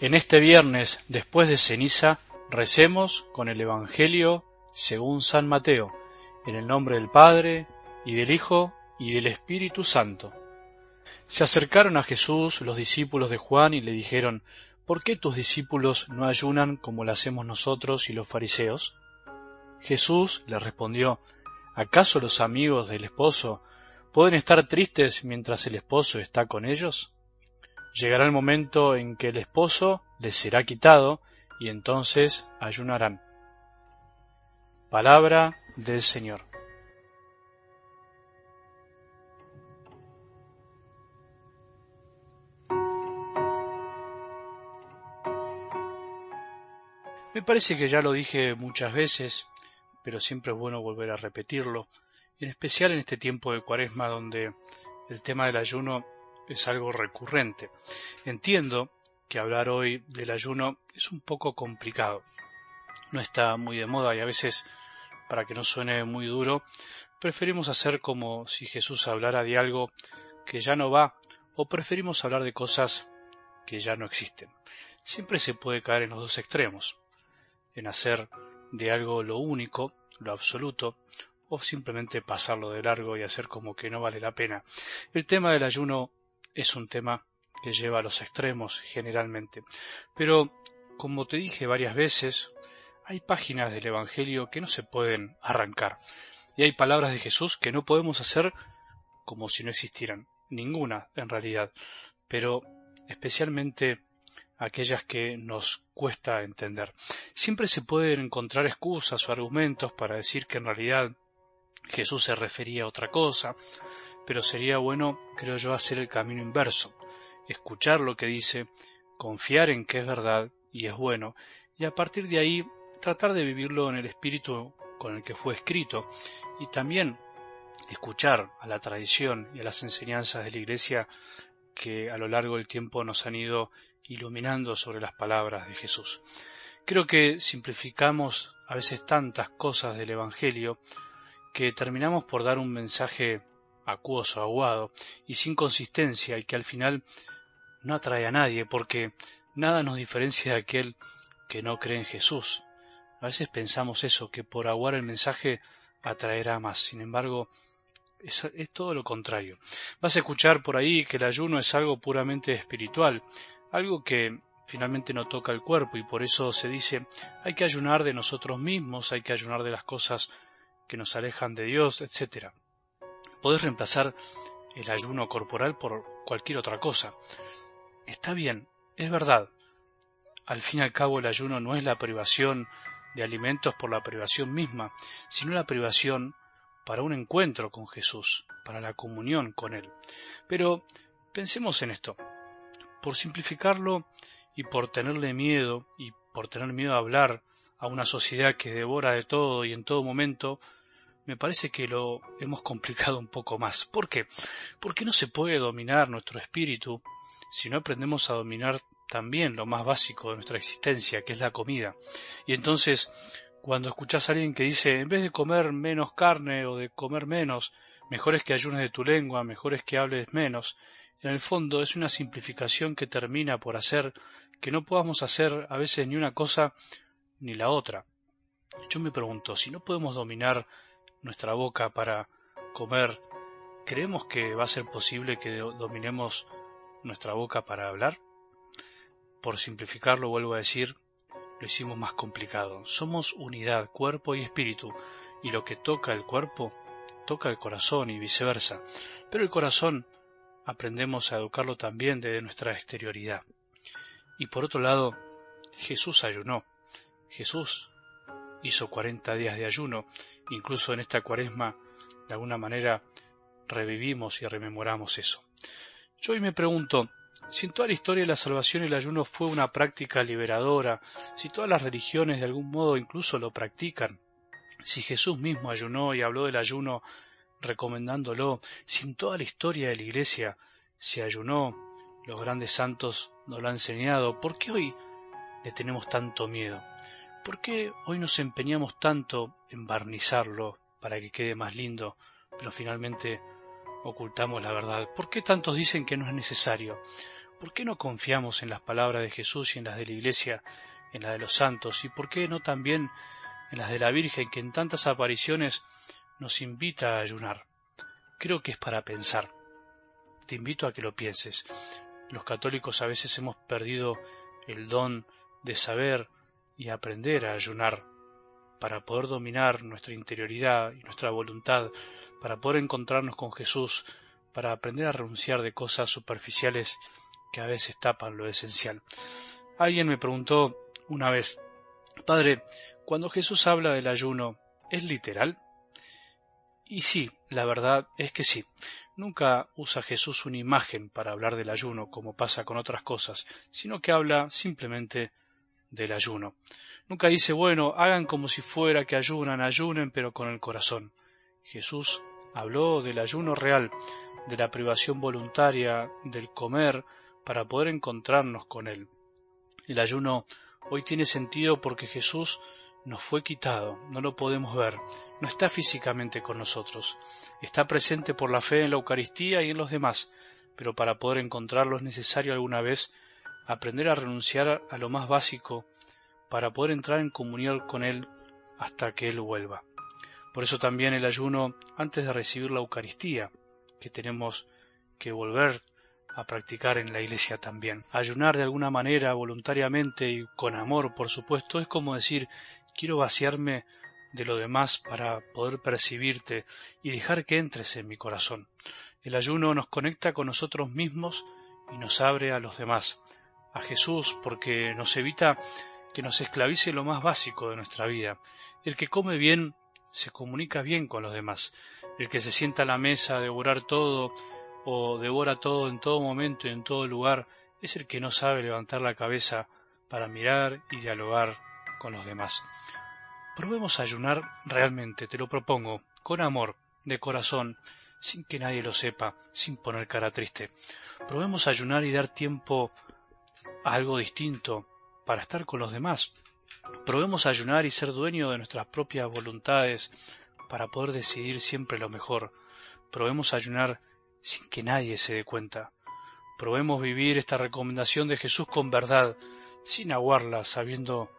En este viernes, después de ceniza, recemos con el Evangelio según San Mateo, en el nombre del Padre, y del Hijo, y del Espíritu Santo. Se acercaron a Jesús los discípulos de Juan y le dijeron, ¿Por qué tus discípulos no ayunan como lo hacemos nosotros y los fariseos? Jesús le respondió, ¿acaso los amigos del esposo pueden estar tristes mientras el esposo está con ellos? Llegará el momento en que el esposo les será quitado y entonces ayunarán. Palabra del Señor. Me parece que ya lo dije muchas veces, pero siempre es bueno volver a repetirlo, en especial en este tiempo de cuaresma donde el tema del ayuno es algo recurrente. Entiendo que hablar hoy del ayuno es un poco complicado. No está muy de moda y a veces, para que no suene muy duro, preferimos hacer como si Jesús hablara de algo que ya no va o preferimos hablar de cosas que ya no existen. Siempre se puede caer en los dos extremos, en hacer de algo lo único, lo absoluto, o simplemente pasarlo de largo y hacer como que no vale la pena. El tema del ayuno es un tema que lleva a los extremos generalmente. Pero, como te dije varias veces, hay páginas del Evangelio que no se pueden arrancar. Y hay palabras de Jesús que no podemos hacer como si no existieran. Ninguna, en realidad. Pero especialmente aquellas que nos cuesta entender. Siempre se pueden encontrar excusas o argumentos para decir que en realidad Jesús se refería a otra cosa, pero sería bueno, creo yo, hacer el camino inverso, escuchar lo que dice, confiar en que es verdad y es bueno, y a partir de ahí tratar de vivirlo en el espíritu con el que fue escrito, y también escuchar a la tradición y a las enseñanzas de la Iglesia que a lo largo del tiempo nos han ido iluminando sobre las palabras de Jesús. Creo que simplificamos a veces tantas cosas del Evangelio que terminamos por dar un mensaje acuoso, aguado y sin consistencia y que al final no atrae a nadie porque nada nos diferencia de aquel que no cree en Jesús. A veces pensamos eso, que por aguar el mensaje atraerá más. Sin embargo, es, es, todo lo contrario. Vas a escuchar por ahí que el ayuno es algo puramente espiritual, algo que finalmente no toca el cuerpo y por eso se dice hay que ayunar de nosotros mismos, hay que ayunar de las cosas que nos alejan de Dios, etc. Podés reemplazar el ayuno corporal por cualquier otra cosa. Está bien, es verdad. Al fin y al cabo el ayuno no es la privación de alimentos por la privación misma, sino la privación para un encuentro con Jesús, para la comunión con Él. Pero pensemos en esto. Por simplificarlo y por tenerle miedo y por tener miedo a hablar a una sociedad que devora de todo y en todo momento, me parece que lo hemos complicado un poco más. ¿Por qué? Porque no se puede dominar nuestro espíritu si no aprendemos a dominar también lo más básico de nuestra existencia, que es la comida. Y entonces, cuando escuchas a alguien que dice, en vez de comer menos carne o de comer menos, mejor es que ayunes de tu lengua, mejor es que hables menos, en el fondo es una simplificación que termina por hacer que no podamos hacer a veces ni una cosa ni la otra. Yo me pregunto, si no podemos dominar nuestra boca para comer, ¿creemos que va a ser posible que dominemos nuestra boca para hablar? Por simplificarlo, vuelvo a decir, lo hicimos más complicado. Somos unidad, cuerpo y espíritu, y lo que toca el cuerpo, toca el corazón y viceversa. Pero el corazón aprendemos a educarlo también desde nuestra exterioridad. Y por otro lado, Jesús ayunó. Jesús hizo cuarenta días de ayuno Incluso en esta cuaresma, de alguna manera, revivimos y rememoramos eso. Yo hoy me pregunto, si en toda la historia de la salvación el ayuno fue una práctica liberadora, si todas las religiones de algún modo incluso lo practican, si Jesús mismo ayunó y habló del ayuno recomendándolo, si en toda la historia de la Iglesia se ayunó, los grandes santos nos lo han enseñado, ¿por qué hoy le tenemos tanto miedo? ¿Por qué hoy nos empeñamos tanto en barnizarlo para que quede más lindo, pero finalmente ocultamos la verdad? ¿Por qué tantos dicen que no es necesario? ¿Por qué no confiamos en las palabras de Jesús y en las de la Iglesia, en las de los santos? ¿Y por qué no también en las de la Virgen, que en tantas apariciones nos invita a ayunar? Creo que es para pensar. Te invito a que lo pienses. Los católicos a veces hemos perdido el don de saber y aprender a ayunar para poder dominar nuestra interioridad y nuestra voluntad, para poder encontrarnos con Jesús, para aprender a renunciar de cosas superficiales que a veces tapan lo esencial. Alguien me preguntó una vez, Padre, cuando Jesús habla del ayuno, ¿es literal? Y sí, la verdad es que sí. Nunca usa Jesús una imagen para hablar del ayuno, como pasa con otras cosas, sino que habla simplemente del ayuno. Nunca dice, bueno, hagan como si fuera que ayunan, ayunen, pero con el corazón. Jesús habló del ayuno real, de la privación voluntaria, del comer, para poder encontrarnos con Él. El ayuno hoy tiene sentido porque Jesús nos fue quitado, no lo podemos ver, no está físicamente con nosotros, está presente por la fe en la Eucaristía y en los demás, pero para poder encontrarlo es necesario alguna vez aprender a renunciar a lo más básico para poder entrar en comunión con Él hasta que Él vuelva. Por eso también el ayuno antes de recibir la Eucaristía, que tenemos que volver a practicar en la iglesia también. Ayunar de alguna manera, voluntariamente y con amor, por supuesto, es como decir, quiero vaciarme de lo demás para poder percibirte y dejar que entres en mi corazón. El ayuno nos conecta con nosotros mismos y nos abre a los demás, a Jesús, porque nos evita que nos esclavice lo más básico de nuestra vida. El que come bien se comunica bien con los demás. El que se sienta a la mesa a devorar todo o devora todo en todo momento y en todo lugar es el que no sabe levantar la cabeza para mirar y dialogar con los demás. Probemos a ayunar realmente, te lo propongo, con amor, de corazón, sin que nadie lo sepa, sin poner cara triste. Probemos a ayunar y dar tiempo algo distinto, para estar con los demás. Probemos ayunar y ser dueño de nuestras propias voluntades para poder decidir siempre lo mejor. Probemos ayunar sin que nadie se dé cuenta. Probemos vivir esta recomendación de Jesús con verdad, sin aguarla, sabiendo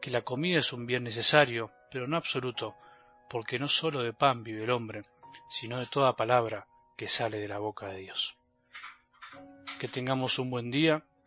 que la comida es un bien necesario, pero no absoluto, porque no sólo de pan vive el hombre, sino de toda palabra que sale de la boca de Dios. Que tengamos un buen día